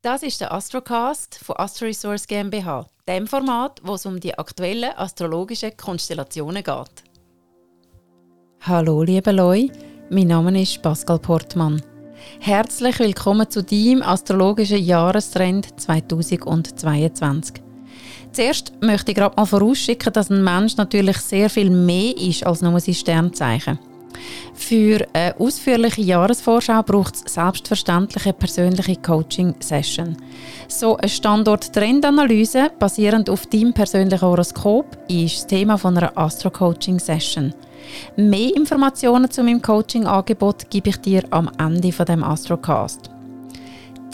Das ist der Astrocast von Astro Resource GmbH, dem Format, wo es um die aktuellen astrologischen Konstellationen geht. Hallo, liebe Leute, mein Name ist Pascal Portmann. Herzlich willkommen zu deinem astrologischen Jahrestrend 2022. Zuerst möchte ich gerade mal vorausschicken, dass ein Mensch natürlich sehr viel mehr ist als nur sein Sternzeichen. Für eine ausführliche Jahresvorschau braucht es selbstverständlich eine persönliche Coaching-Session. So eine Standort-Trendanalyse basierend auf deinem persönlichen Horoskop ist das Thema von einer Astro-Coaching-Session. Mehr Informationen zu meinem Coaching-Angebot gebe ich dir am Ende von dem Astrocast.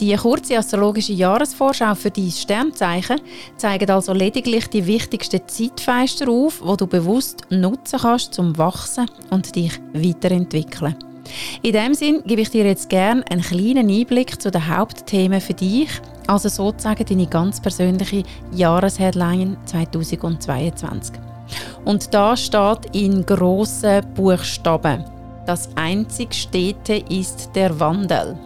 Die kurze astrologische Jahresvorschau für dein Sternzeichen zeigt also lediglich die wichtigsten Zeitfenster auf, die du bewusst nutzen kannst, zum Wachsen und dich weiterentwickeln. In diesem Sinn gebe ich dir jetzt gerne einen kleinen Einblick zu den Hauptthemen für dich, also sozusagen deine ganz persönliche Jahresheadline 2022. Und da steht in grossen Buchstaben: Das einzig Stete ist der Wandel.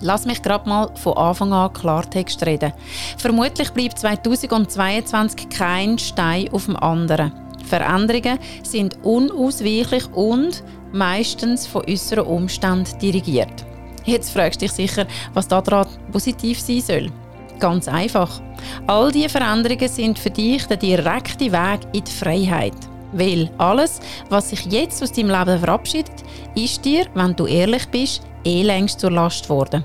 Lass mich gerade mal von Anfang an Klartext reden. Vermutlich bleibt 2022 kein Stein auf dem anderen. Veränderungen sind unausweichlich und meistens von äußeren Umständen dirigiert. Jetzt fragst du dich sicher, was daran positiv sein soll. Ganz einfach. All diese Veränderungen sind für dich der direkte Weg in die Freiheit. Weil alles, was sich jetzt aus deinem Leben verabschiedet, ist dir, wenn du ehrlich bist, eh längst zur Last geworden.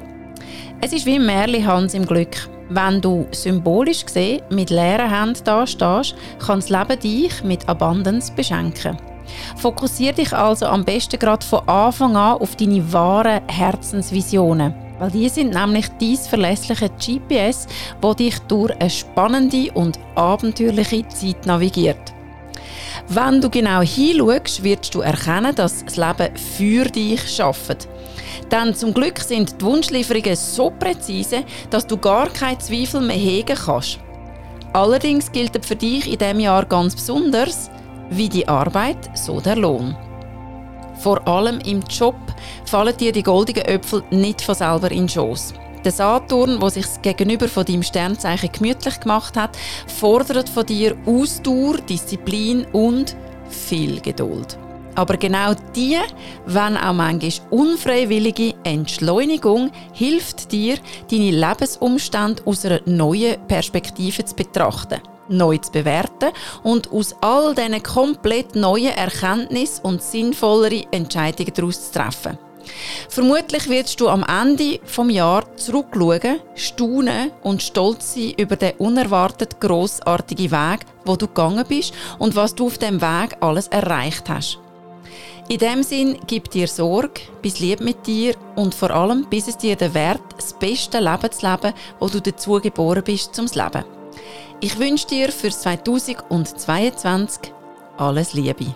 Es ist wie ein Märchen im Glück. Wenn du symbolisch gesehen mit leeren Händen da stehst, kann das Leben dich mit Abundance beschenken. Fokussiere dich also am besten gerade von Anfang an auf deine wahren Herzensvisionen. Weil die sind nämlich dein verlässliche GPS, wo dich durch eine spannende und abenteuerliche Zeit navigiert. Wenn du genau hinschaust, wirst du erkennen, dass das Leben für dich schafft. Denn zum Glück sind die Wunschlieferungen so präzise, dass du gar keinen Zweifel mehr hegen kannst. Allerdings gilt für dich in diesem Jahr ganz besonders, wie die Arbeit, so der Lohn. Vor allem im Job fallen dir die goldenen Äpfel nicht von selber in den Schoss. Der Saturn, der sich gegenüber von deinem Sternzeichen gemütlich gemacht hat, fordert von dir Ausdauer, Disziplin und viel Geduld. Aber genau die, wenn auch manchmal unfreiwillige Entschleunigung, hilft dir, deine Lebensumstände aus einer neuen Perspektive zu betrachten, neu zu bewerten und aus all diesen komplett neuen Erkenntnissen und sinnvollere Entscheidungen daraus zu treffen. Vermutlich wirst du am Ende vom Jahr zurückschauen, staunen und stolz sein über den unerwartet grossartigen Weg, wo du gegangen bist und was du auf dem Weg alles erreicht hast. In dem Sinn, gib dir Sorge, bis lieb mit dir und vor allem, bis es dir den Wert, das beste Leben zu leben, wo du dazu geboren bist, zum Leben. Ich wünsche dir für 2022 alles Liebe.